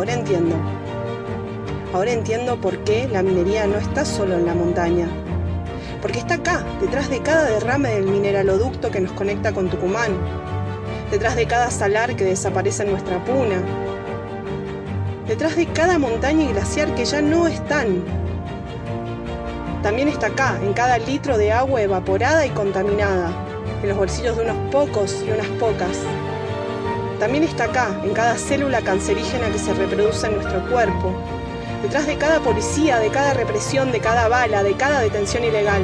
Ahora entiendo. Ahora entiendo por qué la minería no está solo en la montaña. Porque está acá, detrás de cada derrame del mineraloducto que nos conecta con Tucumán. Detrás de cada salar que desaparece en nuestra puna. Detrás de cada montaña y glaciar que ya no están. También está acá, en cada litro de agua evaporada y contaminada, en los bolsillos de unos pocos y unas pocas. También está acá, en cada célula cancerígena que se reproduce en nuestro cuerpo, detrás de cada policía, de cada represión, de cada bala, de cada detención ilegal.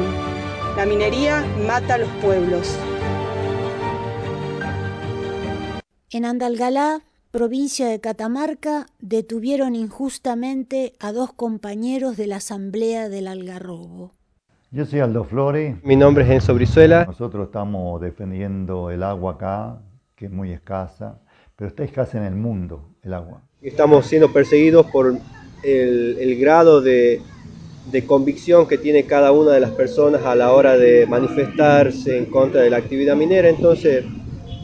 La minería mata a los pueblos. En Andalgalá, provincia de Catamarca, detuvieron injustamente a dos compañeros de la Asamblea del Algarrobo. Yo soy Aldo Flores. Mi nombre es Enzo Brizuela. Nosotros estamos defendiendo el agua acá, que es muy escasa, pero está escasa en el mundo el agua. Estamos siendo perseguidos por el, el grado de, de, convicción que tiene cada una de las personas a la hora de manifestarse en contra de la actividad minera. Entonces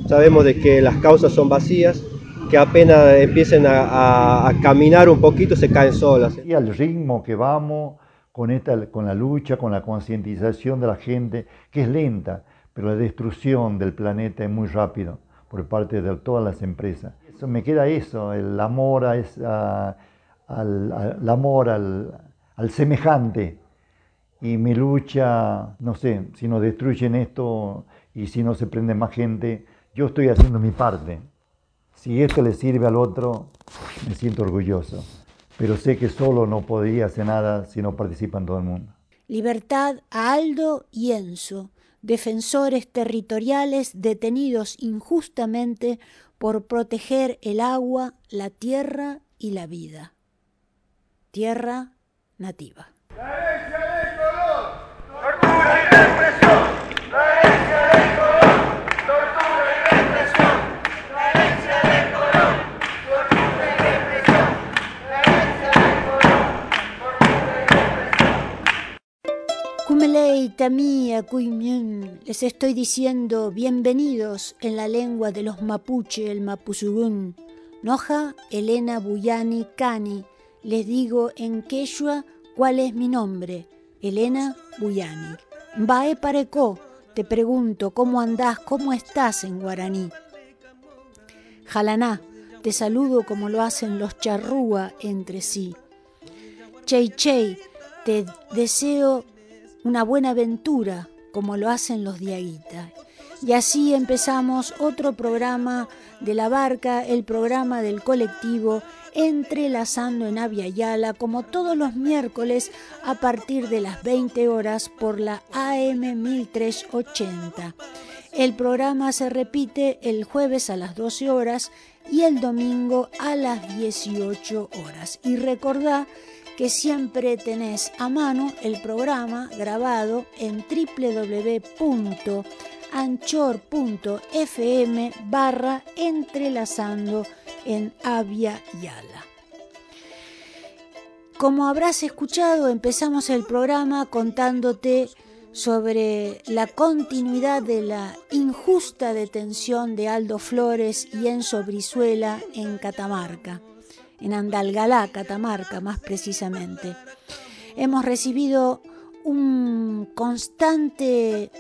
sabemos de que las causas son vacías, que apenas empiecen a, a, a caminar un poquito se caen solas. Y al ritmo que vamos, con, esta, con la lucha, con la concientización de la gente, que es lenta, pero la destrucción del planeta es muy rápido por parte de todas las empresas. Eso, me queda eso, el amor, a esa, al, al, amor al, al, semejante. Y mi lucha, no sé, si nos destruyen esto y si no se prende más gente, yo estoy haciendo mi parte. Si esto le sirve al otro, me siento orgulloso. Pero sé que solo no podría hacer nada si no participan todo el mundo. Libertad a Aldo y Enzo defensores territoriales detenidos injustamente por proteger el agua, la tierra y la vida. Tierra nativa. Tamia kuimyun. Les estoy diciendo bienvenidos en la lengua de los mapuche, el mapuzugún. Noja Elena Buyani Cani. Les digo en quechua cuál es mi nombre. Elena Buyani. Bae pareco. Te pregunto cómo andás, cómo estás en guaraní. Jalaná. Te saludo como lo hacen los charrúa entre sí. Chey Chey. Te deseo una buena aventura, como lo hacen los diaguitas. Y así empezamos otro programa de la barca, el programa del colectivo Entrelazando en Avia Yala, como todos los miércoles a partir de las 20 horas por la AM 1380. El programa se repite el jueves a las 12 horas y el domingo a las 18 horas. Y recordá que siempre tenés a mano el programa grabado en www.anchor.fm barra entrelazando en Avia Yala. Como habrás escuchado, empezamos el programa contándote sobre la continuidad de la injusta detención de Aldo Flores y Enzo Brizuela en Catamarca en Andalgalá, Catamarca más precisamente. Hemos recibido un constante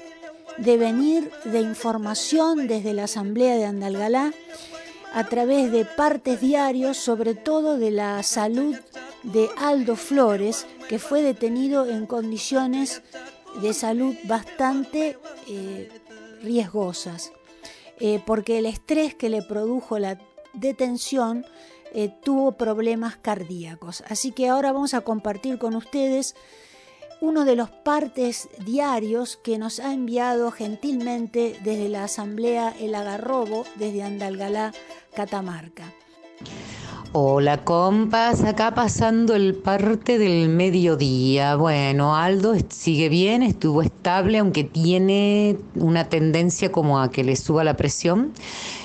devenir de información desde la Asamblea de Andalgalá a través de partes diarios, sobre todo de la salud de Aldo Flores, que fue detenido en condiciones de salud bastante eh, riesgosas, eh, porque el estrés que le produjo la detención eh, tuvo problemas cardíacos. Así que ahora vamos a compartir con ustedes uno de los partes diarios que nos ha enviado gentilmente desde la Asamblea El Agarrobo, desde Andalgalá, Catamarca. Hola compas, acá pasando el parte del mediodía. Bueno, Aldo sigue bien, estuvo estable, aunque tiene una tendencia como a que le suba la presión.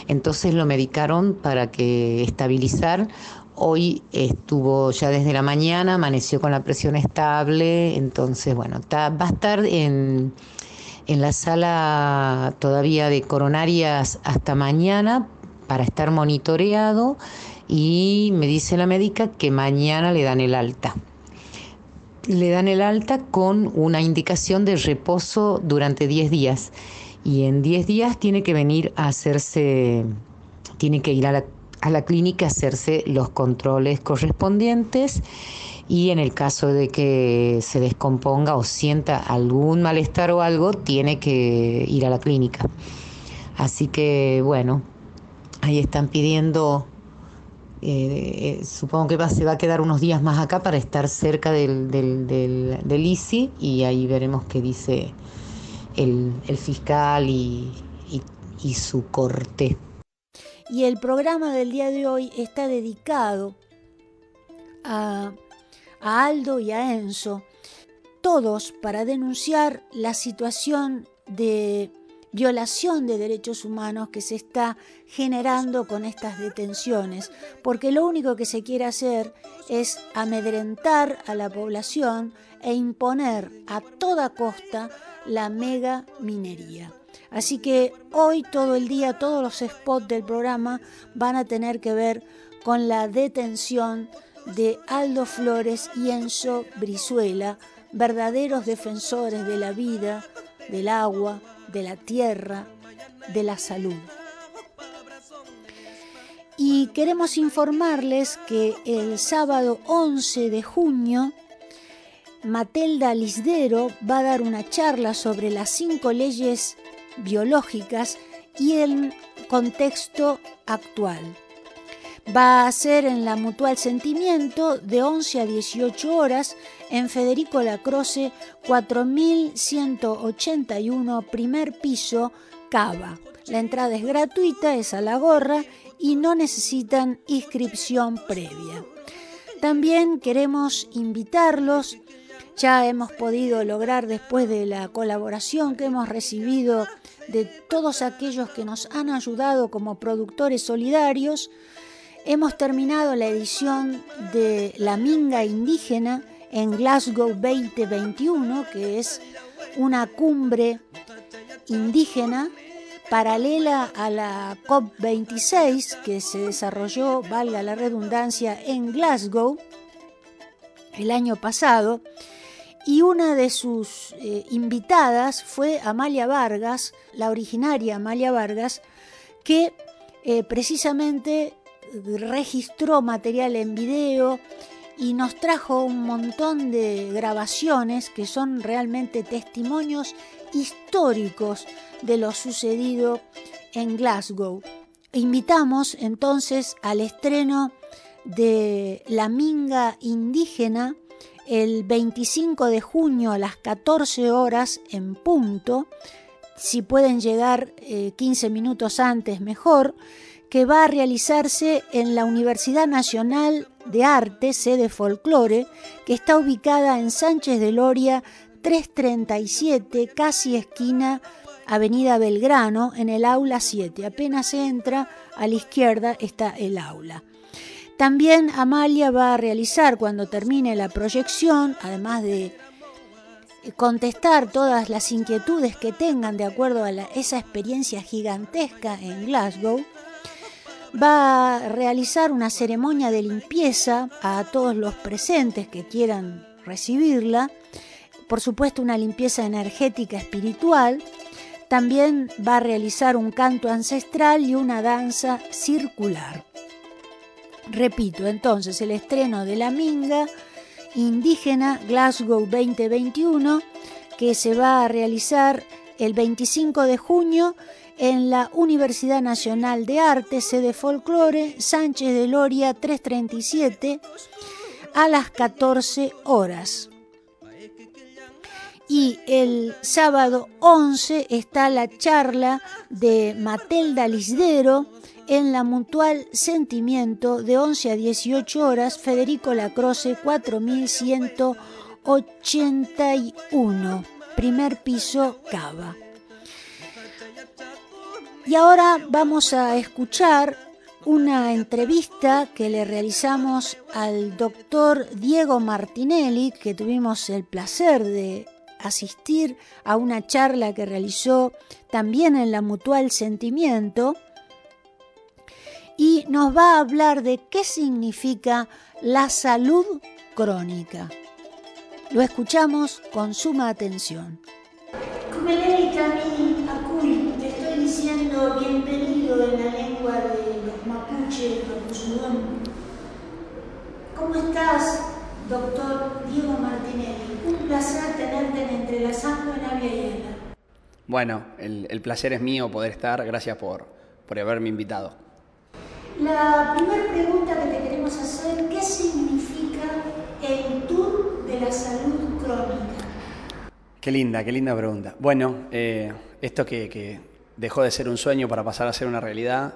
Entonces lo medicaron para que estabilizar. Hoy estuvo ya desde la mañana, amaneció con la presión estable. Entonces, bueno, va a estar en, en la sala todavía de coronarias hasta mañana para estar monitoreado y me dice la médica que mañana le dan el alta. Le dan el alta con una indicación de reposo durante 10 días y en 10 días tiene que venir a hacerse, tiene que ir a la, clínica a hacerse los controles correspondientes y en el caso de que se descomponga o sienta algún malestar o algo, tiene que ir a la clínica. Así que bueno, ahí están pidiendo eh, supongo que va, se va a quedar unos días más acá para estar cerca del, del, del, del ICI y ahí veremos qué dice el, fiscal y, y, y, su corte. Y el programa del día de hoy está dedicado a, a Aldo y a Enzo, todos para denunciar la situación de violación de derechos humanos que se está generando con estas detenciones, porque lo único que se quiere hacer es amedrentar a la población e imponer a toda costa la mega minería. Así que hoy todo el día, todos los spots del programa van a tener que ver con la detención de Aldo Flores y Enzo Brizuela, verdaderos defensores de la vida, del agua, de la tierra, de la salud. Y queremos informarles que el sábado 11 de junio, Matelda Lisdero va a dar una charla sobre las cinco leyes biológicas y el contexto actual. Va a ser en la Mutual Sentimiento de 11 a 18 horas en Federico Lacroce 4181, primer piso, Cava. La entrada es gratuita, es a la gorra y no necesitan inscripción previa. También queremos invitarlos, ya hemos podido lograr después de la colaboración que hemos recibido de todos aquellos que nos han ayudado como productores solidarios, Hemos terminado la edición de La Minga Indígena en Glasgow 2021, que es una cumbre indígena paralela a la COP26 que se desarrolló, valga la redundancia, en Glasgow el año pasado. Y una de sus eh, invitadas fue Amalia Vargas, la originaria Amalia Vargas, que eh, precisamente registró material en video y nos trajo un montón de grabaciones que son realmente testimonios históricos de lo sucedido en Glasgow. Invitamos entonces al estreno de La Minga Indígena el 25 de junio a las 14 horas en punto. Si pueden llegar 15 eh, minutos antes, mejor que va a realizarse en la Universidad Nacional de Arte, sede folclore, que está ubicada en Sánchez de Loria 337, casi esquina Avenida Belgrano, en el aula 7. Apenas se entra, a la izquierda está el aula. También Amalia va a realizar cuando termine la proyección, además de contestar todas las inquietudes que tengan de acuerdo a esa experiencia gigantesca en Glasgow, va a realizar una ceremonia de limpieza a todos los presentes que quieran recibirla, por supuesto una limpieza energética espiritual, también va a realizar un canto ancestral y una danza circular. Repito, entonces el estreno de la Minga indígena Glasgow 2021 que se va a realizar el 25 de junio en la Universidad Nacional de Arte, sede folclore, Sánchez de Loria 337, a las 14 horas. Y el sábado 11 está la charla de Matelda Lisdero en la Mutual Sentimiento de 11 a 18 horas, Federico Lacroce 4181, primer piso Cava. Y ahora vamos a escuchar una entrevista que le realizamos al doctor Diego Martinelli, que tuvimos el placer de asistir a una charla que realizó también en la Mutual Sentimiento y nos va a hablar de qué significa la salud crónica. Lo escuchamos con suma atención. te estoy diciendo bienvenido en la lengua de los mapuche, Mapuzudón. ¿Cómo estás, doctor Diego Martinelli? Un placer tenerte en Entrelazando en Avia Bueno, el, el, placer es mío poder estar. Gracias por, por haberme invitado. La primera pregunta que te queremos hacer, ¿qué significa el Tour de la Salud Crónica? Qué linda, qué linda pregunta. Bueno, eh, esto que, dejó de ser un sueño para pasar a ser una realidad,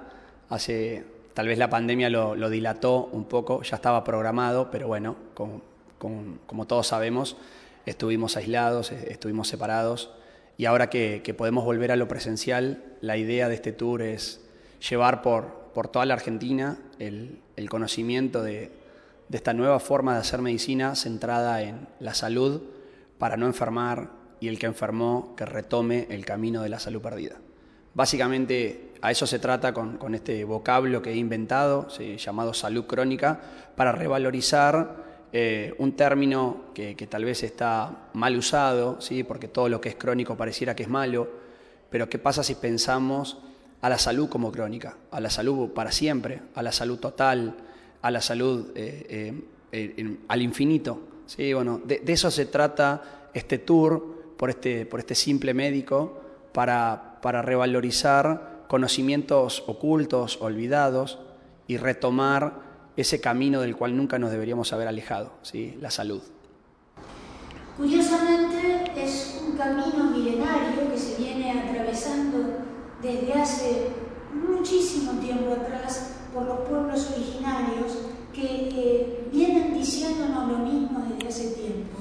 hace, tal vez la pandemia lo, dilató un poco, ya estaba programado, pero bueno, como, todos sabemos, estuvimos aislados, estuvimos separados, y ahora que podemos volver a lo presencial, la idea de este tour es llevar por, por toda la Argentina el, conocimiento de, esta nueva forma de hacer medicina centrada en la salud para no enfermar y el que enfermó que retome el camino de la salud perdida. Básicamente a eso se trata con, este vocablo que he inventado, llamado salud crónica, para revalorizar eh, un término que, tal vez está mal usado, ¿sí? porque todo lo que es crónico pareciera que es malo, pero ¿qué pasa si pensamos a la salud como crónica, a la salud para siempre, a la salud total, a la salud eh, eh, al infinito. ¿sí? Bueno, de, eso se trata este tour por este, por este simple médico para, para revalorizar conocimientos ocultos, olvidados y retomar ese camino del cual nunca nos deberíamos haber alejado, ¿sí? la salud. Curiosamente es un camino milenario que se viene atravesando desde hace muchísimo tiempo atrás por los pueblos originarios que eh, vienen diciéndonos lo mismo desde hace tiempo.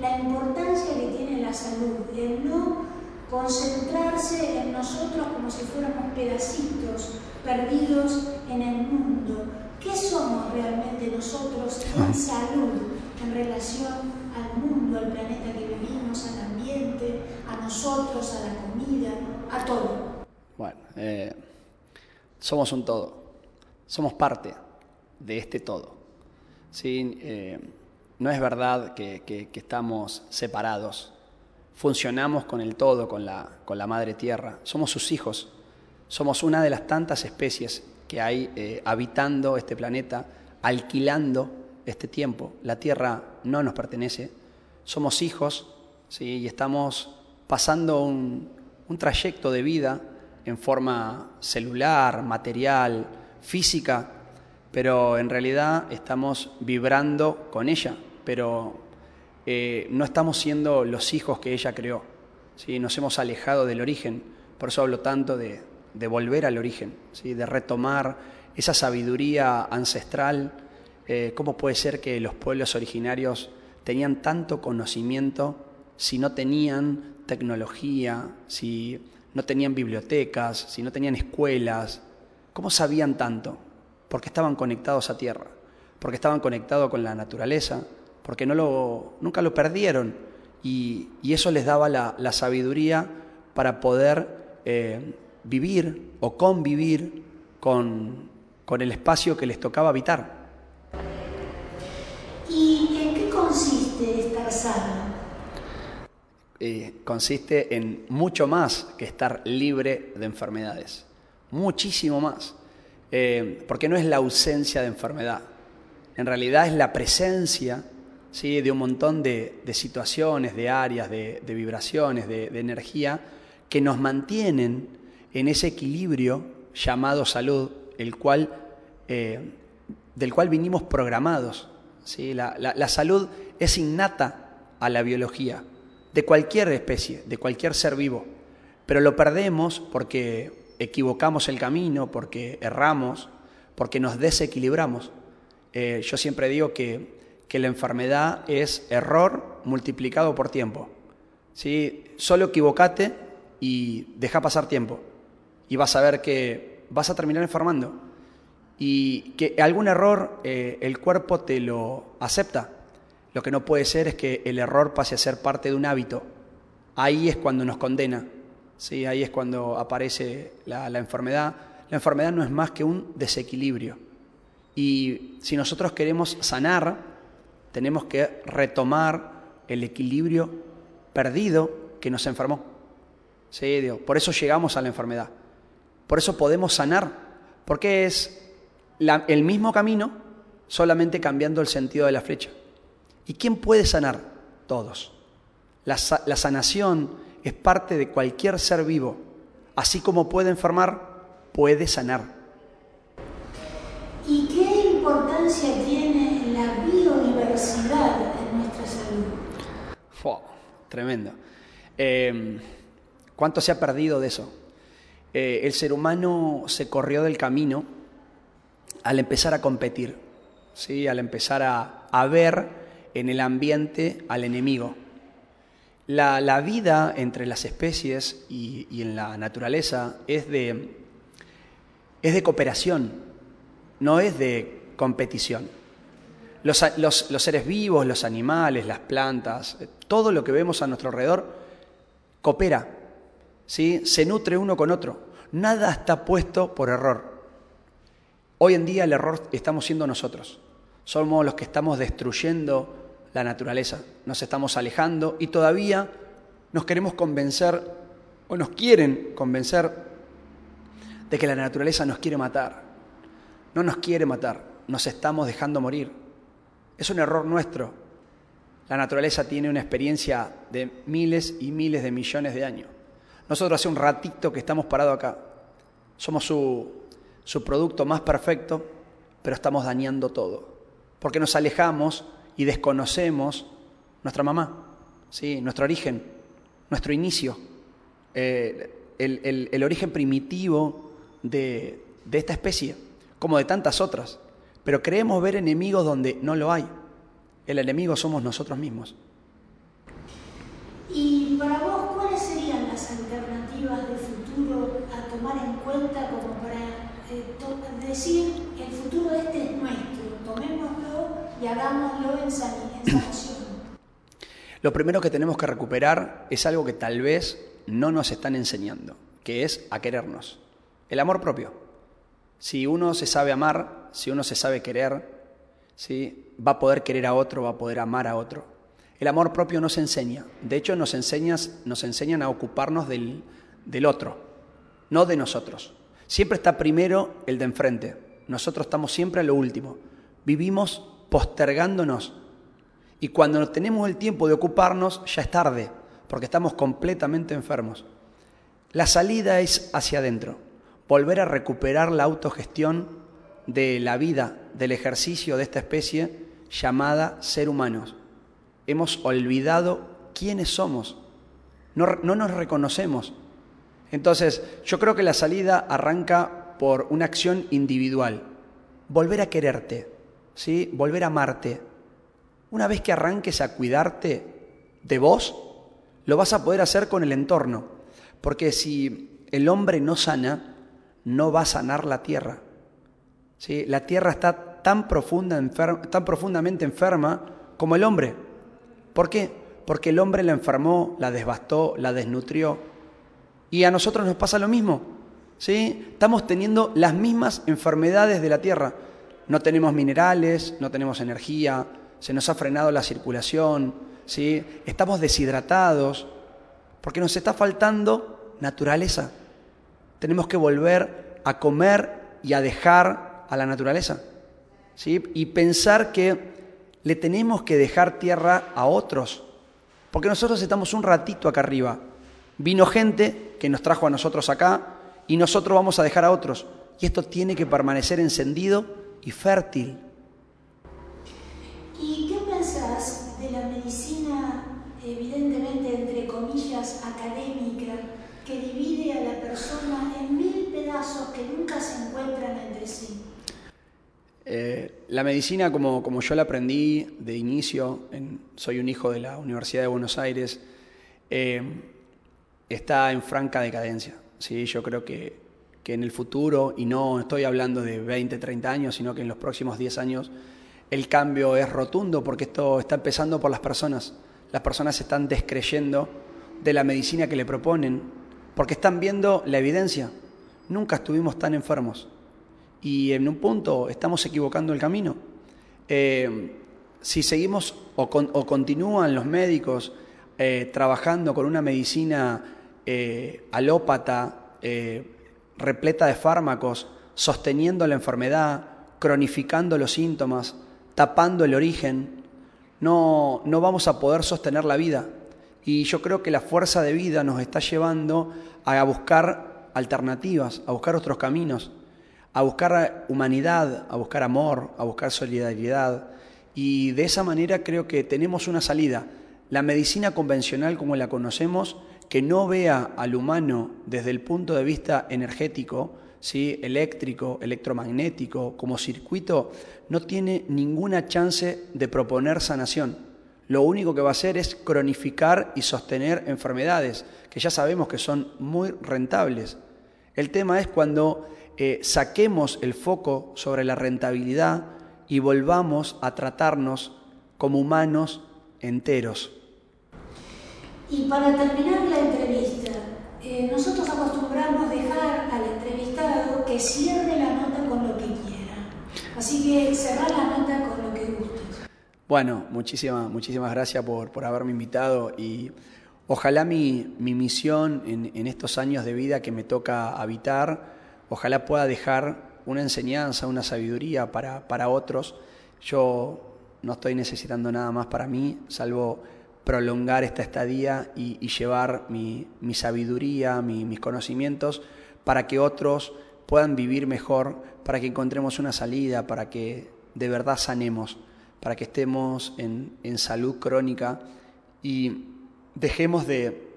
La importancia que tiene la salud, el no concentrarse en nosotros como si fuéramos pedacitos perdidos en el mundo. ¿Qué somos realmente nosotros en salud en relación al mundo, al planeta que vivimos, al ambiente, a nosotros, a la comida, a todo? Bueno, eh, somos un todo, somos parte de este todo. ¿sí? Eh, no es verdad que, estamos separados, funcionamos con el todo, con la, con la madre tierra, somos sus hijos, somos una de las tantas especies que hay eh, habitando este planeta, alquilando este tiempo. La tierra no nos pertenece, somos hijos ¿sí? y estamos pasando un, un trayecto de vida en forma celular, material, física, pero en realidad estamos vibrando con ella, pero eh, no estamos siendo los hijos que ella creó. ¿sí? Nos hemos alejado del origen, por eso hablo tanto de, volver al origen, ¿sí? de retomar esa sabiduría ancestral. Eh, ¿Cómo puede ser que los pueblos originarios tenían tanto conocimiento si no tenían tecnología, si no tenían bibliotecas, si no tenían escuelas, ¿cómo sabían tanto? Porque estaban conectados a tierra, porque estaban conectados con la naturaleza, porque no lo, nunca lo perdieron y, eso les daba la, sabiduría para poder eh, vivir o convivir con, con el espacio que les tocaba habitar. ¿Y en qué consiste estar sano? Consiste en mucho más que estar libre de enfermedades, muchísimo más, eh, porque no es la ausencia de enfermedad, en realidad es la presencia ¿sí? de un montón de, situaciones, de áreas, de, vibraciones, de, energía que nos mantienen en ese equilibrio llamado salud, el cual, eh, del cual vinimos programados. ¿sí? la salud es innata a la biología de cualquier especie, de cualquier ser vivo, pero lo perdemos porque equivocamos el camino, porque erramos, porque nos desequilibramos. Eh, yo siempre digo que, que, la enfermedad es error multiplicado por tiempo. ¿sí? Solo equivocate y deja pasar tiempo y vas a ver que vas a terminar enfermando y que algún error eh, el cuerpo te lo acepta. Lo que no puede ser es que el error pase a ser parte de un hábito. Ahí es cuando nos condena, ¿sí? ahí es cuando aparece la, enfermedad. La enfermedad no es más que un desequilibrio. Y si nosotros queremos sanar, tenemos que retomar el equilibrio perdido que nos enfermó. ¿Sí? Digo, por eso llegamos a la enfermedad. Por eso podemos sanar, porque es el mismo camino, solamente cambiando el sentido de la flecha. ¿Y quién puede sanar? Todos. La, la sanación es parte de cualquier ser vivo. Así como puede enfermar, puede sanar. ¿Y qué importancia tiene la biodiversidad en nuestra salud? Oh, tremendo. Eh, ¿Cuánto se ha perdido de eso? Eh, el ser humano se corrió del camino al empezar a competir, ¿sí? al empezar a, a ver en el ambiente al enemigo. La, la vida entre las especies y, y, en la naturaleza es de, es de cooperación, no es de competición. Los, los, los, seres vivos, los animales, las plantas, todo lo que vemos a nuestro alrededor coopera, ¿sí? se nutre uno con otro. Nada está puesto por error. Hoy en día el error estamos siendo nosotros. Somos los que estamos destruyendo la naturaleza, nos estamos alejando y todavía nos queremos convencer o nos quieren convencer de que la naturaleza nos quiere matar. No nos quiere matar, nos estamos dejando morir. Es un error nuestro. La naturaleza tiene una experiencia de miles y miles de millones de años. Nosotros hace un ratito que estamos parados acá. Somos su, su producto más perfecto, pero estamos dañando todo. Porque nos alejamos y desconocemos nuestra mamá, ¿sí? nuestro origen, nuestro inicio, eh, el, el, el, origen primitivo de, de esta especie, como de tantas otras. Pero creemos ver enemigos donde no lo hay. El enemigo somos nosotros mismos. ¿Y para vos cuáles serían las alternativas de futuro a tomar en cuenta como para eh, decir el futuro este es nuestro, tomémoslo y hagámoslo? Lo primero que tenemos que recuperar es algo que tal vez no nos están enseñando, que es a querernos. El amor propio. Si uno se sabe amar, si uno se sabe querer, ¿sí? va a poder querer a otro, va a poder amar a otro. El amor propio nos enseña. De hecho, nos, enseñas, nos enseñan a ocuparnos del, del otro, no de nosotros. Siempre está primero el de enfrente. Nosotros estamos siempre a lo último. Vivimos postergándonos. Y cuando tenemos el tiempo de ocuparnos, ya es tarde, porque estamos completamente enfermos. La salida es hacia adentro. Volver a recuperar la autogestión de la vida, del ejercicio de esta especie llamada ser humanos. Hemos olvidado quiénes somos. No, no nos reconocemos. Entonces, yo creo que la salida arranca por una acción individual. Volver a quererte, ¿sí? Volver a amarte. Una vez que arranques a cuidarte de vos, lo vas a poder hacer con el entorno. Porque si el hombre no sana, no va a sanar la tierra. ¿Sí? La tierra está tan, profunda, enferma, tan profundamente enferma como el hombre. ¿Por qué? Porque el hombre la enfermó, la devastó, la desnutrió. Y a nosotros nos pasa lo mismo. ¿sí? Estamos teniendo las mismas enfermedades de la tierra. No tenemos minerales, no tenemos energía, se nos ha frenado la circulación, ¿sí? estamos deshidratados, porque nos está faltando naturaleza. Tenemos que volver a comer y a dejar a la naturaleza. ¿sí? Y pensar que le tenemos que dejar tierra a otros, porque nosotros estamos un ratito acá arriba. Vino gente que nos trajo a nosotros acá y nosotros vamos a dejar a otros. Y esto tiene que permanecer encendido y fértil. ¿Y qué pensás de la medicina, evidentemente, entre comillas, académica, que divide a la persona en mil pedazos que nunca se encuentran entre sí? Eh, la medicina, como, como, yo la aprendí de inicio, soy un hijo de la Universidad de Buenos Aires, eh, está en franca decadencia. ¿sí? Yo creo que que, en el futuro, y no estoy hablando de 20, 30 años, sino que en los próximos 10 años, el cambio es rotundo porque esto está empezando por las personas. Las personas se están descreyendo de la medicina que le proponen porque están viendo la evidencia. Nunca estuvimos tan enfermos y en un punto estamos equivocando el camino. Eh, si seguimos o, continúan los médicos eh, trabajando con una medicina eh, alópata, repleta de fármacos, sosteniendo la enfermedad, cronificando los síntomas, tapando el origen, no, no vamos a poder sostener la vida. Y yo creo que la fuerza de vida nos está llevando a buscar alternativas, a buscar otros caminos, a buscar humanidad, a buscar amor, a buscar solidaridad. Y de esa manera creo que tenemos una salida. La medicina convencional como la conocemos, que no vea al humano desde el punto de vista energético, ¿sí? eléctrico, electromagnético, como circuito, no tiene ninguna chance de proponer sanación. Lo único que va a hacer es cronificar y sostener enfermedades, que ya sabemos que son muy rentables. El tema es cuando eh, saquemos el foco sobre la rentabilidad y volvamos a tratarnos como humanos enteros. Y para terminar la entrevista, eh, nosotros acostumbramos dejar al entrevistado que cierre la nota con lo que quiera. Así que cerrar la nota con lo que gustes. Bueno, muchísimas, muchísimas gracias por, por haberme invitado y ojalá mi, mi misión en, en, estos años de vida que me toca habitar, ojalá pueda dejar una enseñanza, una sabiduría para, para otros. Yo no estoy necesitando nada más para mí, salvo prolongar esta estadía y, llevar mi, sabiduría, mis conocimientos, para que otros puedan vivir mejor, para que encontremos una salida, para que de verdad sanemos, para que estemos en, salud crónica y dejemos de,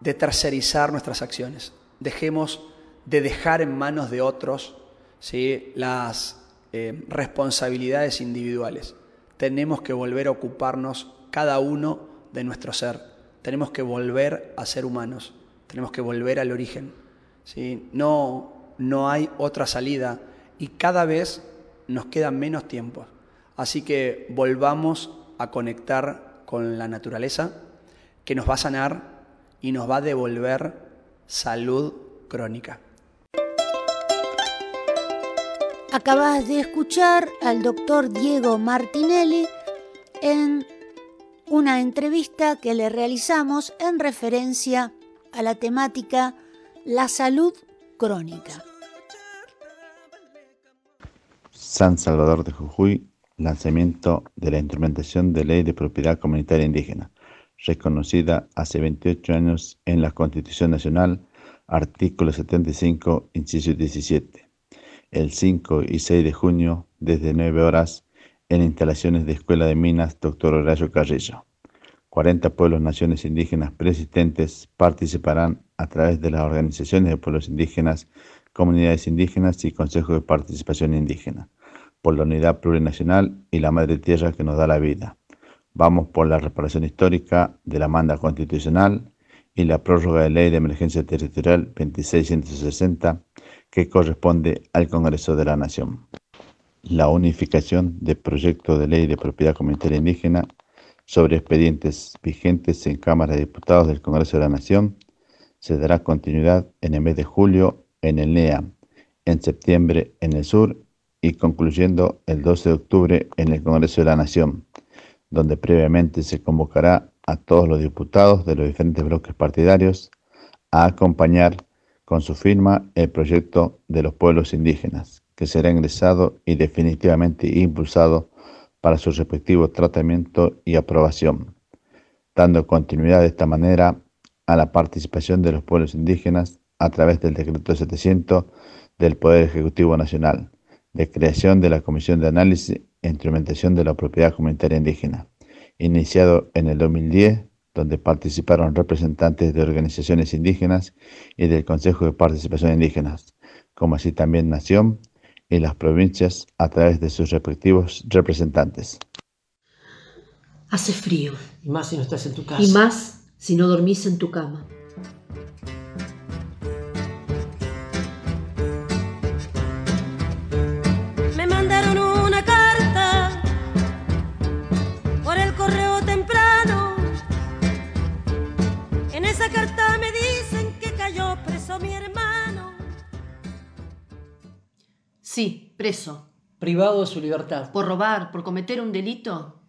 de tercerizar nuestras acciones, dejemos de dejar en manos de otros ¿sí? las eh, responsabilidades individuales. Tenemos que volver a ocuparnos cada uno de nuestro ser. Tenemos que volver a ser humanos, tenemos que volver al origen. ¿sí? No, no hay otra salida y cada vez nos queda menos tiempo. Así que volvamos a conectar con la naturaleza que nos va a sanar y nos va a devolver salud crónica. Acabas de escuchar al doctor Diego Martinelli en una entrevista que le realizamos en referencia a la temática La salud crónica. San Salvador de Jujuy, lanzamiento de la instrumentación de ley de propiedad comunitaria indígena, reconocida hace 28 años en la Constitución Nacional, artículo 75, inciso 17. El 5 y 6 de junio, desde 9 horas, en instalaciones de Escuela de Minas Dr. Horacio Carrillo. 40 pueblos naciones indígenas persistentes participarán a través de las organizaciones de pueblos indígenas, comunidades indígenas y consejos de participación indígena, por la unidad plurinacional y la madre tierra que nos da la vida. Vamos por la reparación histórica de la manda constitucional y la prórroga de ley de emergencia territorial 2660 que corresponde al Congreso de la Nación la unificación del proyecto de ley de propiedad comunitaria indígena sobre expedientes vigentes en Cámara de Diputados del Congreso de la Nación se dará continuidad en el mes de julio en el NEA, en septiembre en el sur y concluyendo el 12 de octubre en el Congreso de la Nación, donde previamente se convocará a todos los diputados de los diferentes bloques partidarios a acompañar con su firma el proyecto de los pueblos indígenas, que será ingresado y definitivamente impulsado para su respectivo tratamiento y aprobación, dando continuidad de esta manera a la participación de los pueblos indígenas a través del decreto 700 del Poder Ejecutivo Nacional, de creación de la Comisión de Análisis e Instrumentación de la Propiedad Comunitaria Indígena, iniciado en el 2010, donde participaron representantes de organizaciones indígenas y del Consejo de Participación Indígenas, como así también nación y las provincias a través de sus respectivos representantes. Hace frío. Y más si no estás en tu casa. Y más si no dormís en tu cama. Sí, preso. Privado de su libertad. ¿Por robar? ¿Por cometer un delito?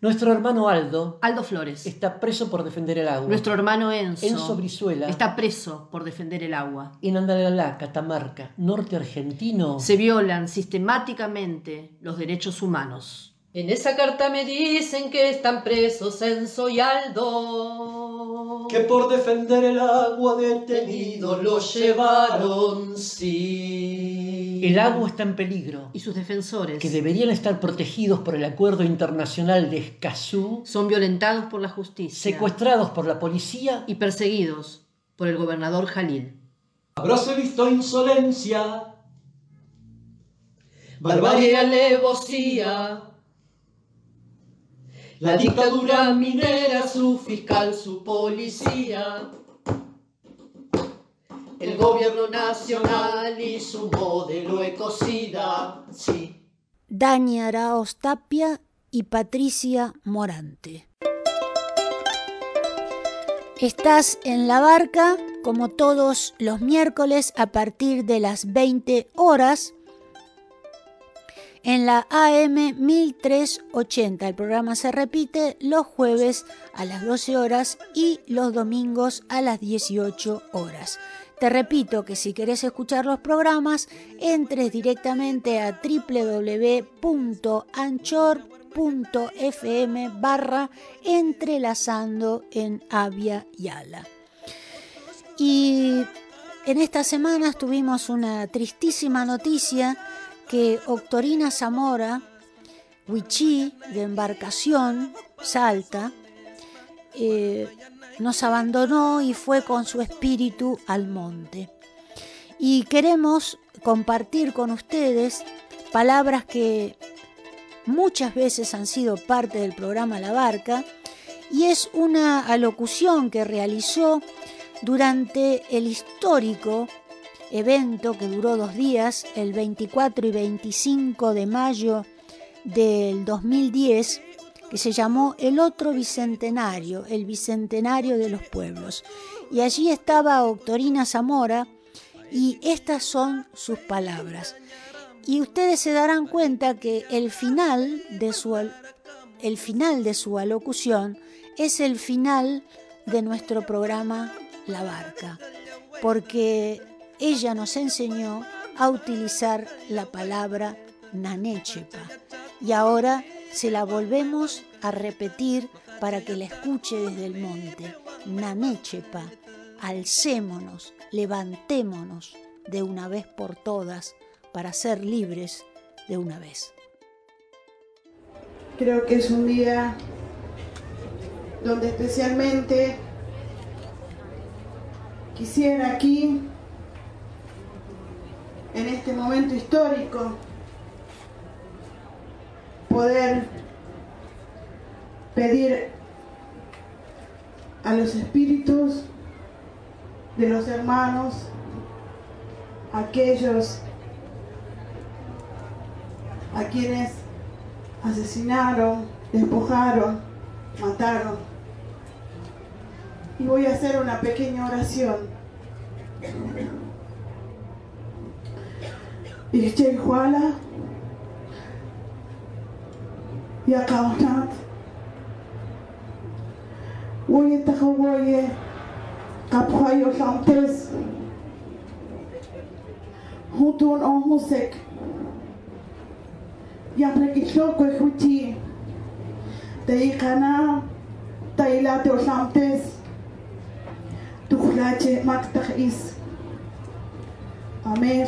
Nuestro hermano Aldo Aldo Flores. está preso por defender el agua. Nuestro hermano Enzo. Enzo Brizuela. Está preso por defender el agua. En Andalgalá, Catamarca, norte argentino. Se violan sistemáticamente los derechos humanos. En esa carta me dicen que están presos Enzo y Aldo. Que por defender el agua detenido lo llevaron, sí. El agua está en peligro. Y sus defensores. Que deberían estar protegidos por el Acuerdo Internacional de Escazú. Son violentados por la justicia. Secuestrados por la policía. Y perseguidos por el gobernador Jalil. Habráse visto insolencia. Barbarie, alevosía. La dictadura minera, su fiscal, su policía. El gobierno nacional y su modelo ecocida, sí. Dani Araos Tapia y Patricia Morante. Estás en la barca como todos los miércoles a partir de las 20 horas en la AM 1380. El programa se repite los jueves a las 12 horas y los domingos a las 18 horas. Te repito que si querés escuchar los programas, entres directamente a www.anchor.fm barra entrelazando en Avia y Ala. Y en estas semanas tuvimos una tristísima noticia que Octorina Zamora, Huichí de embarcación, Salta, eh, nos abandonó y fue con su espíritu al monte. Y queremos compartir con ustedes palabras que muchas veces han sido parte del programa La Barca y es una alocución que realizó durante el histórico evento que duró dos días, el 24 y 25 de mayo del 2010, que se llamó El otro Bicentenario, el Bicentenario de los Pueblos. Y allí estaba Octorina Zamora y estas son sus palabras. Y ustedes se darán cuenta que el final de su, el final de su alocución es el final de nuestro programa La Barca, porque ella nos enseñó a utilizar la palabra nanechepa y ahora se la volvemos a repetir para que la escuche desde el monte. Nanechepa, alcémonos, levantémonos de una vez por todas para ser libres de una vez. Creo que es un día donde especialmente quisiera aquí en este momento histórico poder pedir a los espíritus de los hermanos, aquellos a quienes asesinaron, despojaron, mataron. Y voy a hacer una pequeña oración. Ixchel يقعون ويتخوي قبخي وشانتز هونتون او هوسك يبرك الشوك ويخوتي دقيقنا طيلاتي وشانتز تخلاتي ماك تخيس أمير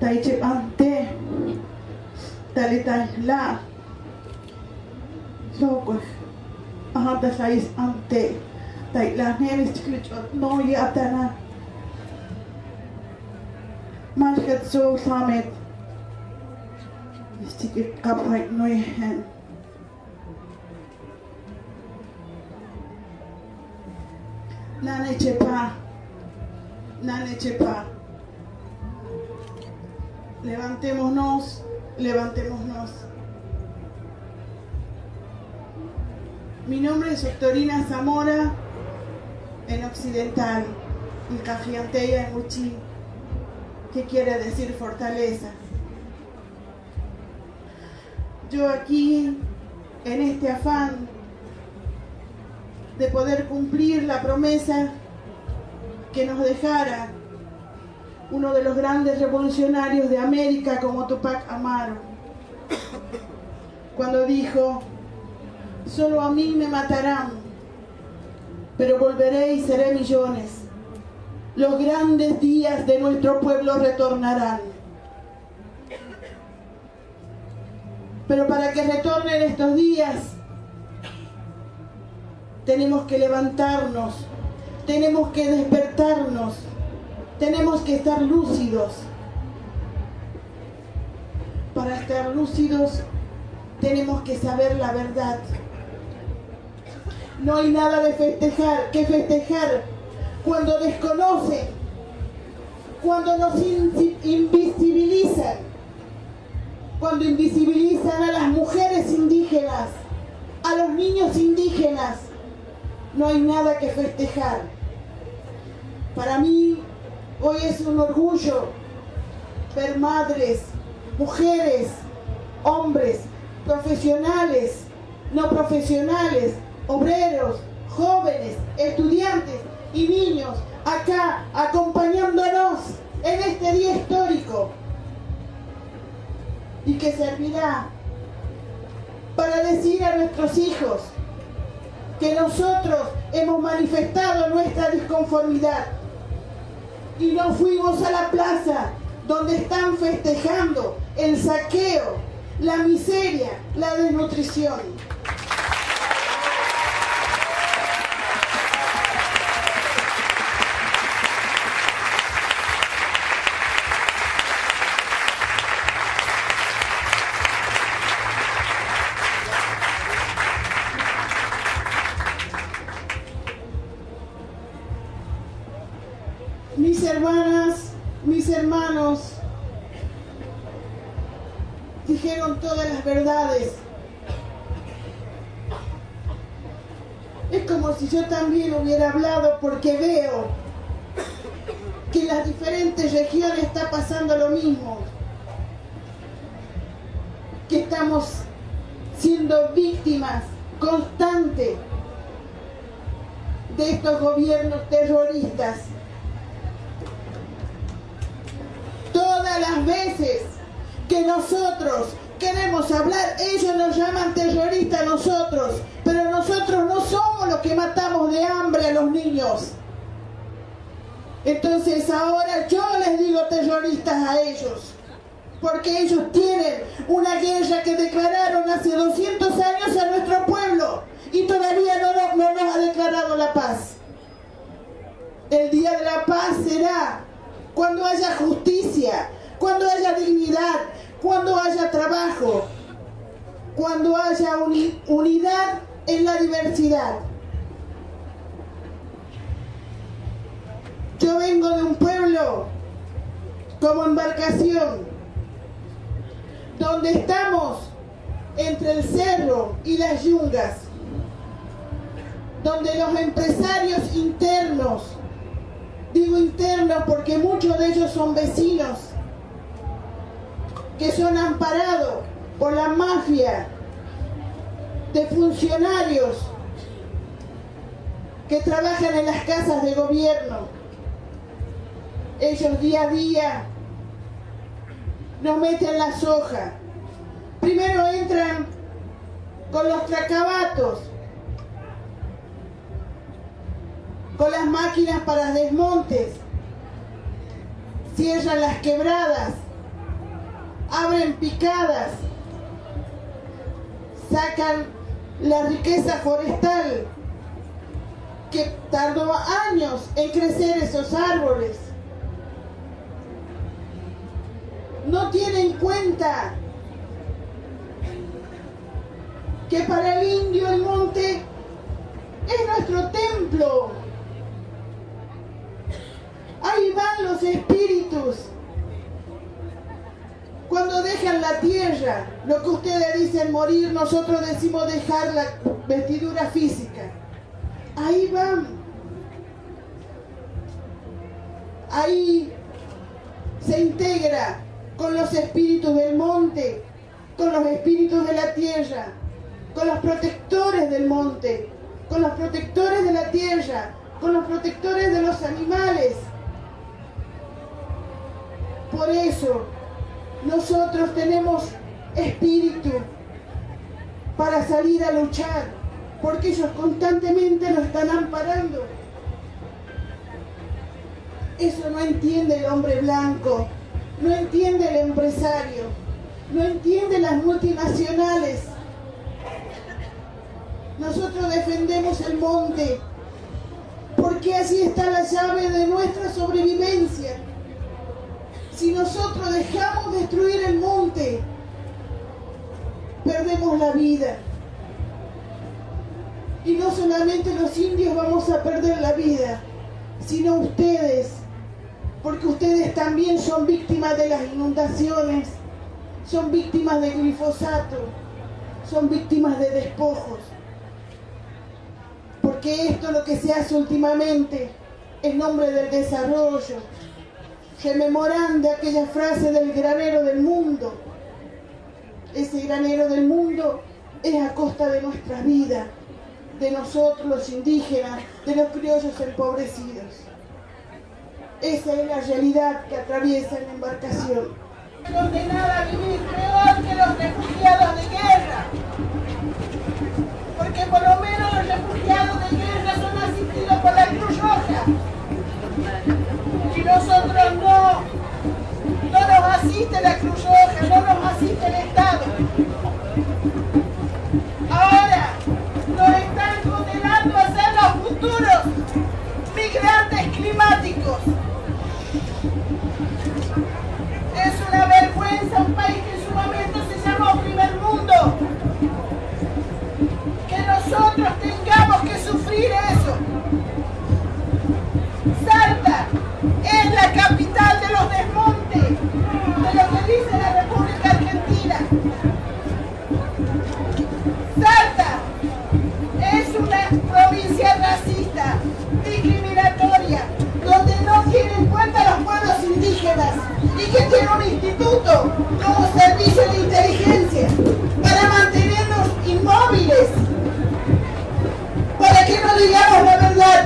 تايتي أنتي talitahla sokos ahanta sais ante tailahnemis tiklichot noye atana mashkat so samet istikit kapait noye hen nane chepa nane chepa levantémonos levantémonos. Mi nombre es Doctorina Zamora, en occidental, y Cafianteya en Muchi, que quiere decir fortaleza. Yo aquí, en este afán de poder cumplir la promesa que nos dejara uno de los grandes revolucionarios de América como Tupac Amaro, cuando dijo, solo a mí me matarán, pero volveré y seré millones. Los grandes días de nuestro pueblo retornarán. Pero para que retornen estos días, tenemos que levantarnos, tenemos que despertarnos, tenemos que estar lúcidos. Para estar lúcidos tenemos que saber la verdad. No hay nada de festejar que festejar cuando desconocen, cuando nos in- invisibilizan, cuando invisibilizan a las mujeres indígenas, a los niños indígenas. No hay nada que festejar. Para mí, hoy es un orgullo ver madres, mujeres, hombres, profesionales, no profesionales, obreros, jóvenes, estudiantes y niños acá acompañándonos en este día histórico. Y que servirá para decir a nuestros hijos que nosotros hemos manifestado nuestra disconformidad y no fuimos a la plaza donde están festejando el saqueo, la miseria, la desnutrición. Hubiera hablado porque veo que en las diferentes regiones está pasando lo mismo. Que estamos siendo víctimas constantes de estos gobiernos terroristas. Todas las veces que nosotros queremos hablar, ellos nos llaman terroristas a nosotros, nosotros no somos los que matamos de hambre a los niños. Entonces ahora yo les digo terroristas a ellos, porque ellos tienen una guerra que declararon hace 200 años a nuestro pueblo y todavía no, no- no nos ha declarado la paz. El día de la paz será cuando haya justicia, cuando haya dignidad, cuando haya trabajo, cuando haya uni- unidad en la diversidad. Yo vengo de un pueblo como embarcación, donde estamos entre el cerro y las yungas, donde los empresarios internos, digo internos porque muchos de ellos son vecinos, que son amparados por la mafia de funcionarios que trabajan en las casas de gobierno. Ellos día a día nos meten la soja. Primero entran con los tracabatos, con las máquinas para desmontes, cierran las quebradas, abren picadas, sacan la riqueza forestal que tardó años en crecer esos árboles. no tiene en cuenta que para el indio el monte es nuestro templo. Ahí van los espíritus. Cuando dejan la tierra, lo que ustedes dicen morir, nosotros decimos dejar la vestidura física. Ahí van. Ahí se integra con los espíritus del monte, con los espíritus de la tierra, con los protectores del monte, con los protectores de la tierra, con los protectores de los animales. Por eso nosotros tenemos espíritu para salir a luchar, porque ellos constantemente nos están amparando. Eso no entiende el hombre blanco, no entiende el empresario, no entiende las multinacionales. Nosotros defendemos el monte, porque así está la llave de nuestra sobrevivencia. Si nosotros dejamos destruir el monte, perdemos la vida. Y no solamente los indios vamos a perder la vida, sino ustedes, porque ustedes también son víctimas de las inundaciones, son víctimas de glifosato, son víctimas de despojos. Porque esto es lo que se hace últimamente en nombre del desarrollo, rememorando aquella frase del granero del mundo. Ese granero del mundo es a costa de nuestra vida, de nosotros los indígenas, de los criollos empobrecidos. Esa es la realidad que atraviesa la embarcación. Condenada a vivir peor que los refugiados de guerra. Porque por lo menos los refugiados de guerra son asistidos por la Cruz nosotros no. No nos asiste la Cruz Roja, no nos asiste el Estado. Ahora nos están condenando a ser los futuros migrantes climáticos. Es una vergüenza un país que Salta es una provincia racista, discriminatoria, donde no tiene en cuenta a los pueblos indígenas y que tiene un instituto como servicio de inteligencia para mantenernos inmóviles, para que no digamos la verdad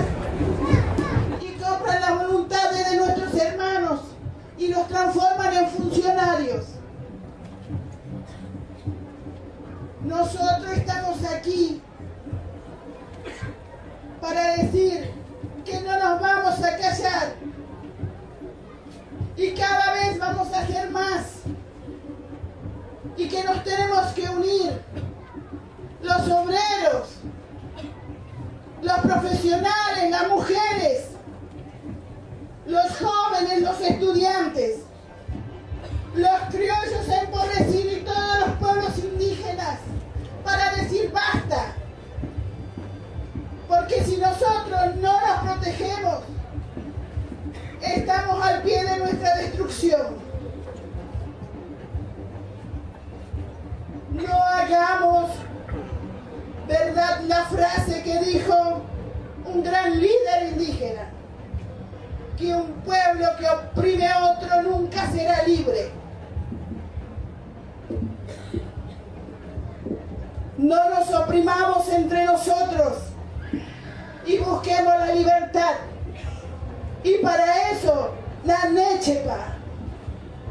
y compran las voluntades de nuestros hermanos y los transforman en funcionarios. Nosotros estamos aquí para decir que no nos vamos a callar y cada vez vamos a hacer más. Y que nos tenemos que unir los obreros, los profesionales, las mujeres, los jóvenes, los estudiantes, la frase que dijo un gran líder indígena, que un pueblo que oprime a otro nunca será libre. No nos oprimamos entre nosotros y busquemos la libertad. Y para eso, la Nechepa,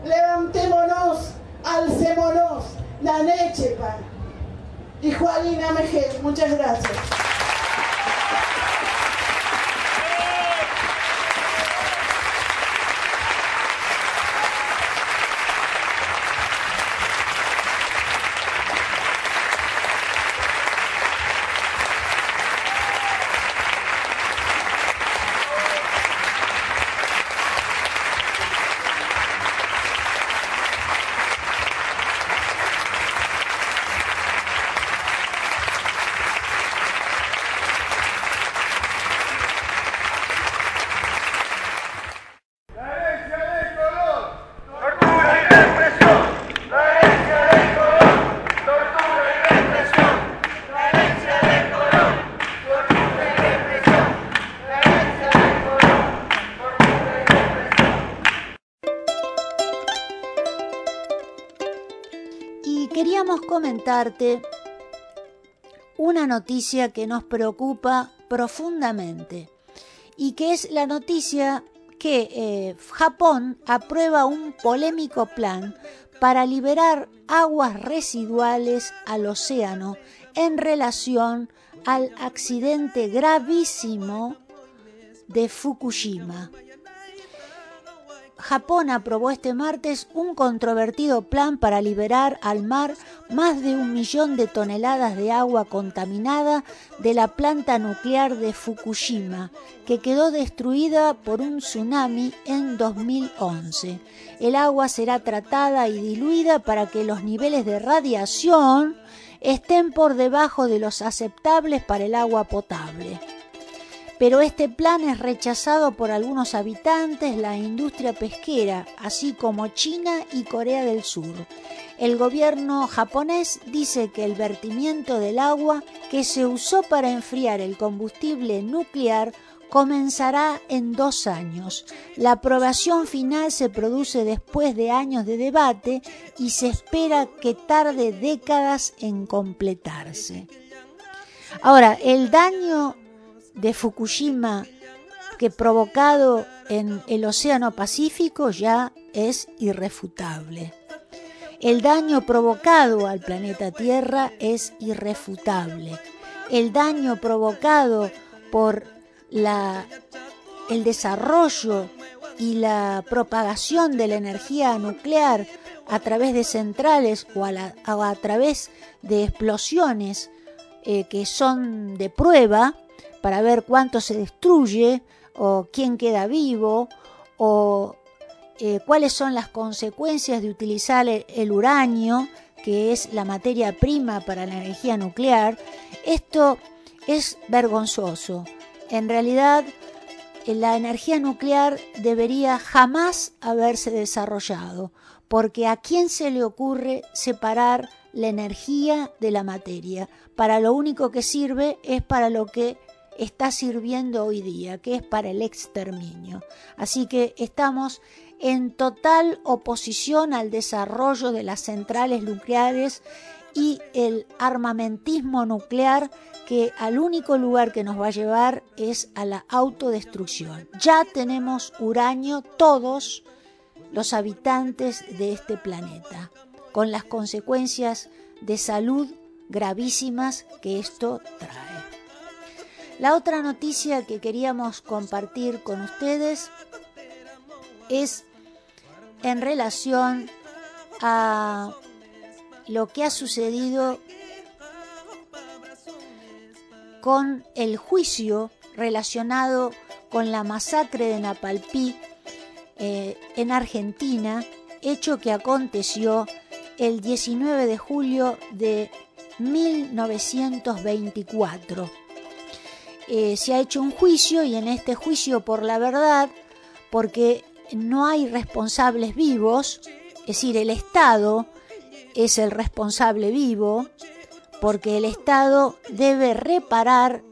levantémonos, alcémonos, la Nechepa. Y Juanina Mejel, muchas gracias. Queríamos comentarte una noticia que nos preocupa profundamente y que es la noticia que eh, Japón aprueba un polémico plan para liberar aguas residuales al océano en relación al accidente gravísimo de Fukushima. Japón aprobó este martes un controvertido plan para liberar al mar más de un millón de toneladas de agua contaminada de la planta nuclear de Fukushima, que quedó destruida por un tsunami en 2011. El agua será tratada y diluida para que los niveles de radiación estén por debajo de los aceptables para el agua potable pero este plan es rechazado por algunos habitantes, la industria pesquera, así como China y Corea del Sur. El gobierno japonés dice que el vertimiento del agua que se usó para enfriar el combustible nuclear comenzará en dos años. La aprobación final se produce después de años de debate y se espera que tarde décadas en completarse. Ahora, el daño de Fukushima que provocado en el Océano Pacífico ya es irrefutable. El daño provocado al planeta Tierra es irrefutable. El daño provocado por la, el desarrollo y la propagación de la energía nuclear a través de centrales o a, través de explosiones eh, que son de prueba, para ver cuánto se destruye o quién queda vivo o eh, cuáles son las consecuencias de utilizar el, uranio, que es la materia prima para la energía nuclear, esto es vergonzoso. En realidad, la energía nuclear debería jamás haberse desarrollado, porque a quién se le ocurre separar la energía de la materia. Para lo único que sirve es para lo que está sirviendo hoy día, que es para el exterminio. Así que estamos en total oposición al desarrollo de las centrales nucleares y el armamentismo nuclear que al único lugar que nos va a llevar es a la autodestrucción. Ya tenemos uranio todos los habitantes de este planeta, con las consecuencias de salud gravísimas que esto trae. La otra noticia que queríamos compartir con ustedes es en relación a lo que ha sucedido con el juicio relacionado con la masacre de Napalpí eh, en Argentina, hecho que aconteció el 19 de julio de 1924 eh, se ha hecho un juicio y en este juicio por la verdad, porque no hay responsables vivos, es decir, el Estado es el responsable vivo, porque el Estado debe reparar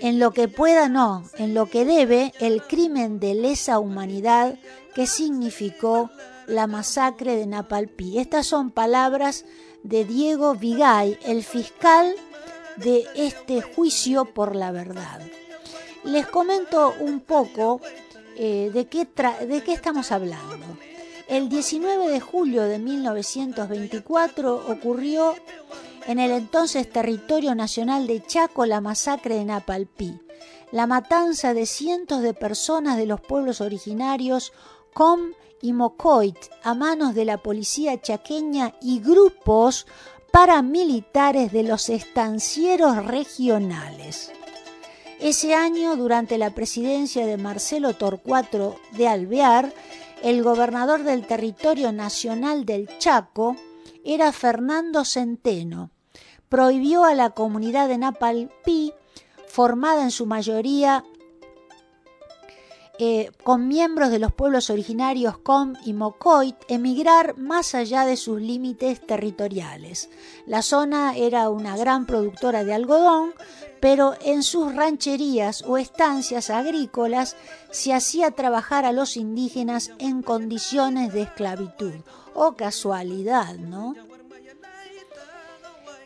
en lo que pueda, no, en lo que debe el crimen de lesa humanidad que significó la masacre de Napalpí. Estas son palabras de Diego Vigay, el fiscal de este juicio por la verdad. Les comento un poco eh, de, qué de qué estamos hablando. El 19 de julio de 1924 ocurrió en el entonces territorio nacional de Chaco la masacre de Napalpí, la matanza de cientos de personas de los pueblos originarios Com y Mocoit a manos de la policía chaqueña y grupos paramilitares de los estancieros regionales. Ese año, durante la presidencia de Marcelo Torcuato de Alvear, el gobernador del territorio nacional del Chaco era Fernando Centeno. Prohibió a la comunidad de Napalpí, formada en su mayoría eh, con miembros de los pueblos originarios Com y Mocoit emigrar más allá de sus límites territoriales. La zona era una gran productora de algodón, pero en sus rancherías o estancias agrícolas se hacía trabajar a los indígenas en condiciones de esclavitud. O oh, casualidad, ¿no?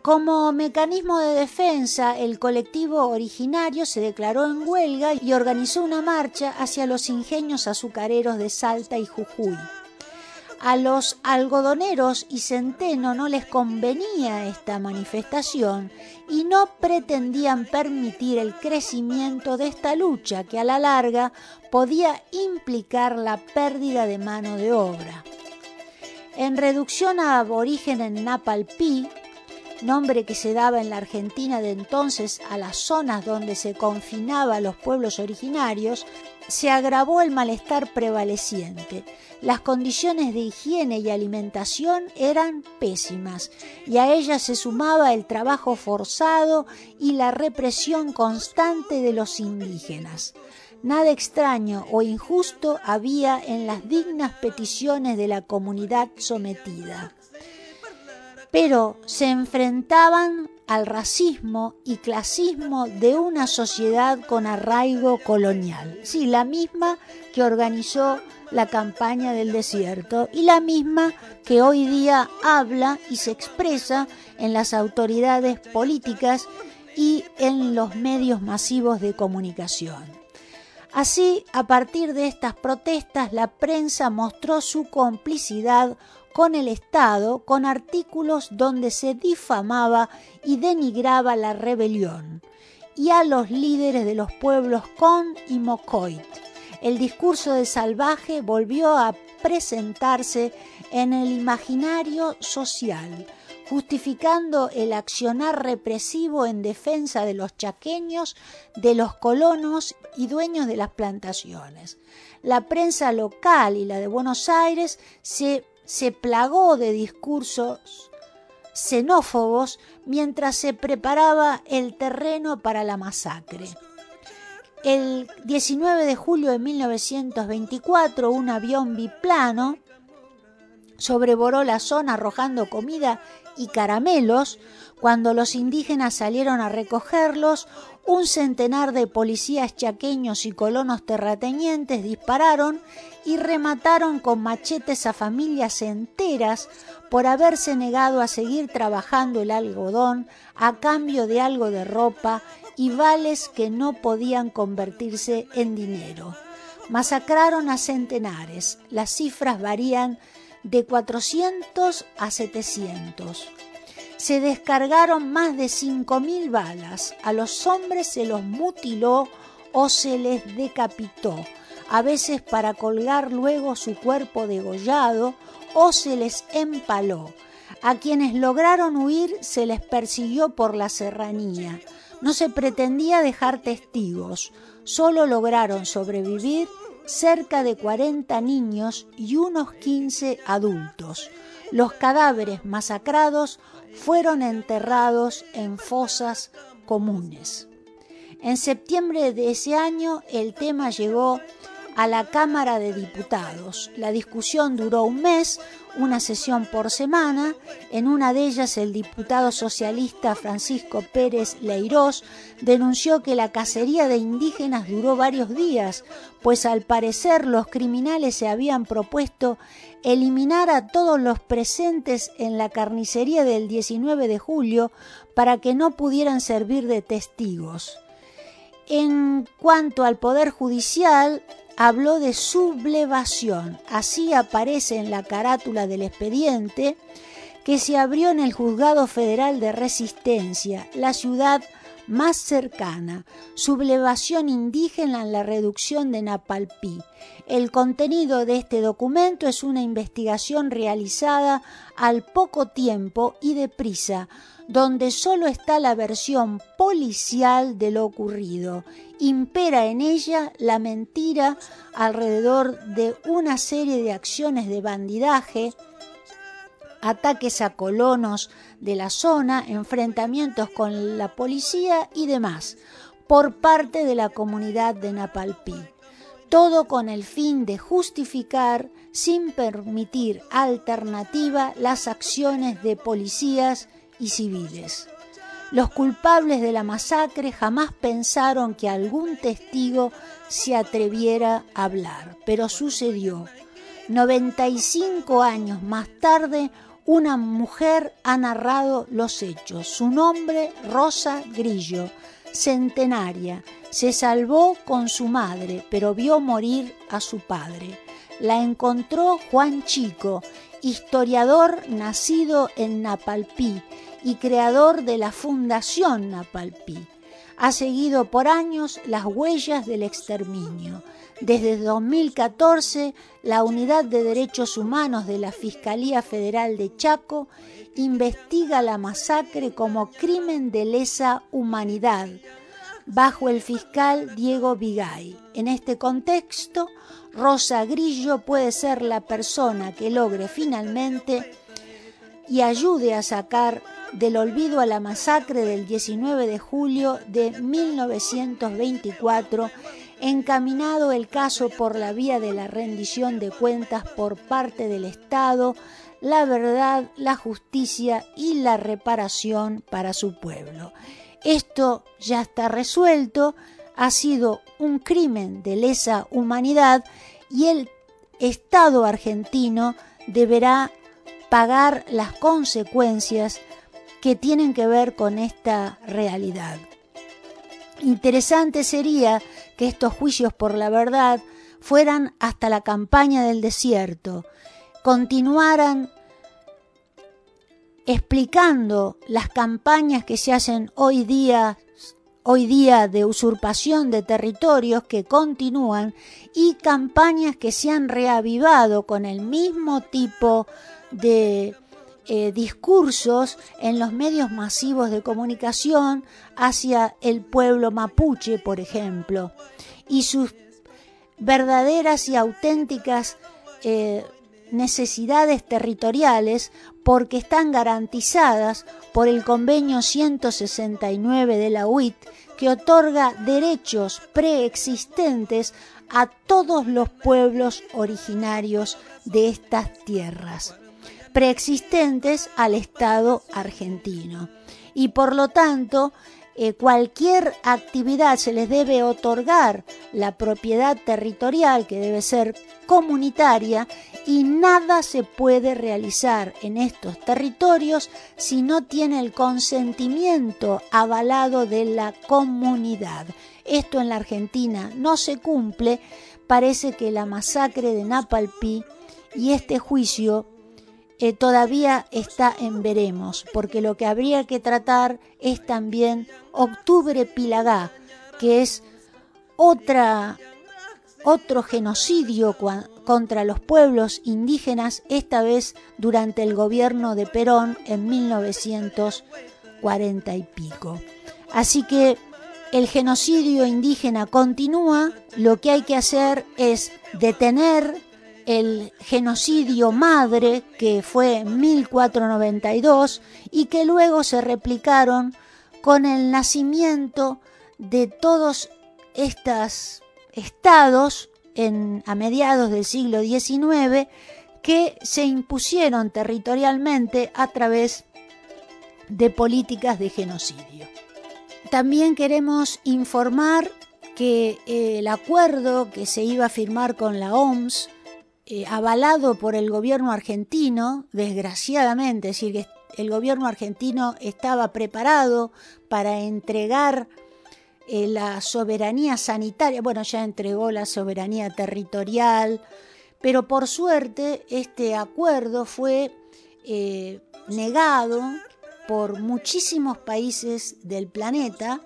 Como mecanismo de defensa, el colectivo originario se declaró en huelga y organizó una marcha hacia los ingenios azucareros de Salta y Jujuy. A los algodoneros y centeno no les convenía esta manifestación y no pretendían permitir el crecimiento de esta lucha que a la larga podía implicar la pérdida de mano de obra. En reducción a aborigen en Napalpí, nombre que se daba en la Argentina de entonces a las zonas donde se confinaba a los pueblos originarios, se agravó el malestar prevaleciente. Las condiciones de higiene y alimentación eran pésimas y a ellas se sumaba el trabajo forzado y la represión constante de los indígenas. Nada extraño o injusto había en las dignas peticiones de la comunidad sometida pero se enfrentaban al racismo y clasismo de una sociedad con arraigo colonial. Sí, la misma que organizó la campaña del desierto y la misma que hoy día habla y se expresa en las autoridades políticas y en los medios masivos de comunicación. Así, a partir de estas protestas, la prensa mostró su complicidad con el Estado con artículos donde se difamaba y denigraba la rebelión y a los líderes de los pueblos Con y Mocoit. El discurso de Salvaje volvió a presentarse en el imaginario social, justificando el accionar represivo en defensa de los chaqueños, de los colonos y dueños de las plantaciones. La prensa local y la de Buenos Aires se se plagó de discursos xenófobos mientras se preparaba el terreno para la masacre. El 19 de julio de 1924, un avión biplano sobrevoló la zona arrojando comida y caramelos. Cuando los indígenas salieron a recogerlos, un centenar de policías chaqueños y colonos terratenientes dispararon y remataron con machetes a familias enteras por haberse negado a seguir trabajando el algodón a cambio de algo de ropa y vales que no podían convertirse en dinero. Masacraron a centenares, las cifras varían de 400 a 700 se descargaron más de 5.000 balas. A los hombres se los mutiló o se les decapitó, a veces para colgar luego su cuerpo degollado o se les empaló. A quienes lograron huir se les persiguió por la serranía. No se pretendía dejar testigos, solo lograron sobrevivir cerca de 40 niños y unos 15 adultos. Los cadáveres masacrados fueron enterrados en fosas comunes. En septiembre de ese año el tema llegó a la Cámara de Diputados. La discusión duró un mes, una sesión por semana. En una de ellas el diputado socialista Francisco Pérez Leirós denunció que la cacería de indígenas duró varios días, pues al parecer los criminales se habían propuesto eliminar a todos los presentes en la carnicería del 19 de julio para que no pudieran servir de testigos. En cuanto al Poder Judicial, habló de sublevación. Así aparece en la carátula del expediente que se abrió en el Juzgado Federal de Resistencia, la ciudad más cercana, sublevación indígena en la reducción de Napalpí. El contenido de este documento es una investigación realizada al poco tiempo y deprisa, donde solo está la versión policial de lo ocurrido. Impera en ella la mentira alrededor de una serie de acciones de bandidaje, ataques a colonos de la zona, enfrentamientos con la policía y demás, por parte de la comunidad de Napalpí. Todo con el fin de justificar, sin permitir alternativa, las acciones de policías y civiles. Los culpables de la masacre jamás pensaron que algún testigo se atreviera a hablar, pero sucedió. 95 años más tarde, una mujer ha narrado los hechos. Su nombre, Rosa Grillo, centenaria. Se salvó con su madre, pero vio morir a su padre. La encontró Juan Chico, historiador nacido en Napalpí y creador de la Fundación Napalpí. Ha seguido por años las huellas del exterminio. Desde 2014, la Unidad de Derechos Humanos de la Fiscalía Federal de Chaco investiga la masacre como crimen de lesa humanidad bajo el fiscal Diego Vigay. En este contexto, Rosa Grillo puede ser la persona que logre finalmente y ayude a sacar del olvido a la masacre del 19 de julio de 1924, encaminado el caso por la vía de la rendición de cuentas por parte del Estado, la verdad, la justicia y la reparación para su pueblo. Esto ya está resuelto, ha sido un crimen de lesa humanidad y el Estado argentino deberá pagar las consecuencias que tienen que ver con esta realidad. Interesante sería que estos juicios por la verdad fueran hasta la campaña del desierto, continuaran explicando las campañas que se hacen hoy día hoy día de usurpación de territorios que continúan y campañas que se han reavivado con el mismo tipo de eh, discursos en los medios masivos de comunicación hacia el pueblo mapuche, por ejemplo, y sus verdaderas y auténticas eh, necesidades territoriales porque están garantizadas por el convenio 169 de la UIT que otorga derechos preexistentes a todos los pueblos originarios de estas tierras, preexistentes al Estado argentino. Y por lo tanto, eh, cualquier actividad se les debe otorgar la propiedad territorial que debe ser comunitaria y nada se puede realizar en estos territorios si no tiene el consentimiento avalado de la comunidad. Esto en la Argentina no se cumple, parece que la masacre de Napalpí y este juicio eh, todavía está en veremos, porque lo que habría que tratar es también Octubre Pilagá, que es otro genocidio contra los pueblos indígenas, esta vez durante el gobierno de Perón en 1940 y pico. Así que el genocidio indígena continúa, lo que hay que hacer es detener el genocidio madre que fue en 1492 y que luego se replicaron con el nacimiento de todos estos estados en, a mediados del siglo XIX que se impusieron territorialmente a través de políticas de genocidio. También queremos informar que el acuerdo que se iba a firmar con la OMS eh, avalado por el gobierno argentino, desgraciadamente, es decir, que el gobierno argentino estaba preparado para entregar eh, la soberanía sanitaria, bueno, ya entregó la soberanía territorial, pero por suerte este acuerdo fue eh, negado por muchísimos países del planeta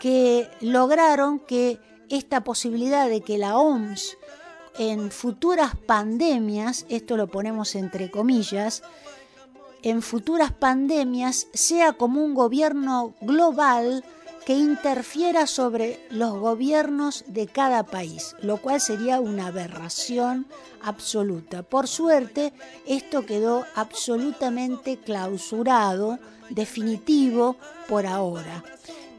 que lograron que esta posibilidad de que la OMS en futuras pandemias, esto lo ponemos entre comillas, en futuras pandemias sea como un gobierno global que interfiera sobre los gobiernos de cada país, lo cual sería una aberración absoluta. Por suerte, esto quedó absolutamente clausurado, definitivo por ahora.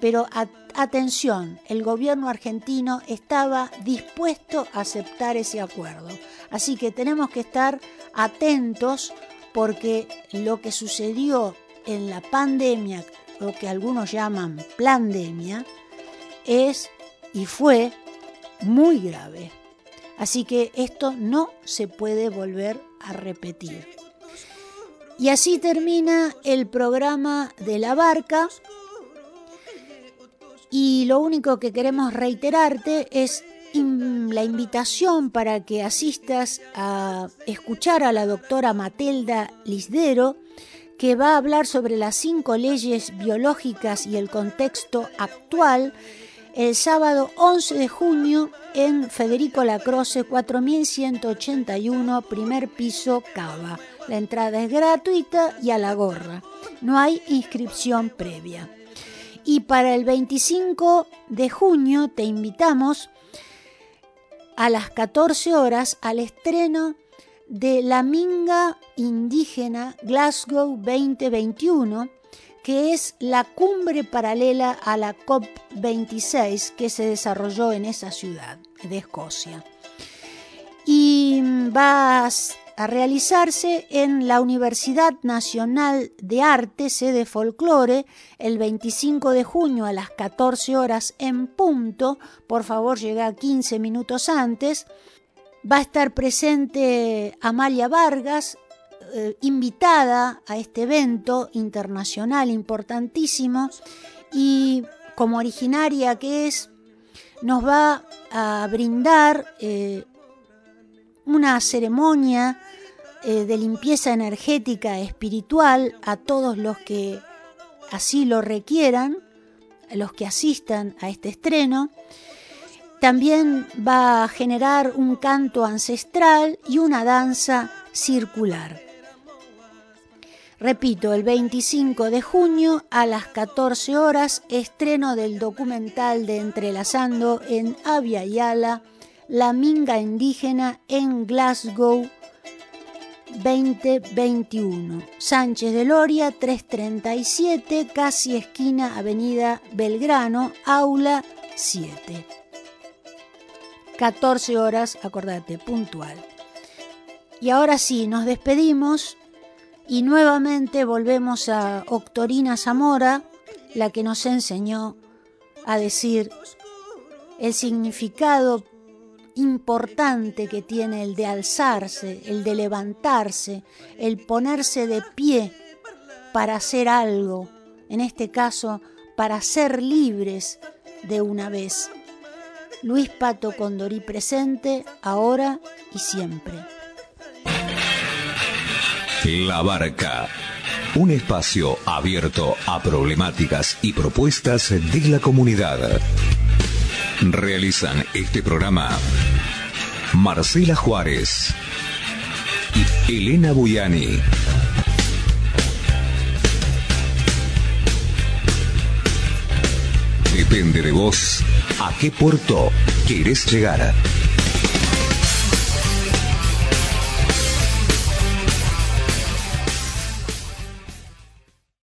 Pero atención, el gobierno argentino estaba dispuesto a aceptar ese acuerdo. Así que tenemos que estar atentos porque lo que sucedió en la pandemia, lo que algunos llaman pandemia, es y fue muy grave. Así que esto no se puede volver a repetir. Y así termina el programa de la barca. Y lo único que queremos reiterarte es la invitación para que asistas a escuchar a la doctora Matelda Lisdero, que va a hablar sobre las cinco leyes biológicas y el contexto actual el sábado 11 de junio en Federico Lacroce 4181, primer piso, Cava. La entrada es gratuita y a la gorra. No hay inscripción previa. Y para el 25 de junio te invitamos a las 14 horas al estreno de La Minga Indígena Glasgow 2021, que es la cumbre paralela a la COP26 que se desarrolló en esa ciudad de Escocia. Y va a realizarse en la Universidad Nacional de Arte, sede folclore, el 25 de junio a las 14 horas en punto. Por favor, llega 15 minutos antes. Va a estar presente Amalia Vargas, eh, invitada a este evento internacional importantísimo y como originaria que es, nos va a brindar eh, una ceremonia eh, de limpieza energética espiritual a todos los que así lo requieran, los que asistan a este estreno. También va a generar un canto ancestral y una danza circular. Repito, el 25 de junio a las 14 horas, estreno del documental de Entrelazando en Avia Yala, La Minga Indígena en Glasgow 2021. Sánchez de Loria 337, casi esquina Avenida Belgrano, aula 7. 14 horas, acordate, puntual. Y ahora sí, nos despedimos y nuevamente volvemos a Octorina Zamora, la que nos enseñó a decir el significado importante que tiene el de alzarse, el de levantarse, el ponerse de pie para hacer algo, en este caso, para ser libres de una vez. Luis Pato Condorí presente, ahora y siempre. La Barca. Un espacio abierto a problemáticas y propuestas de la comunidad. Realizan este programa Marcela Juárez y Elena Buyani. Depende de vos a qué puerto quieres llegar.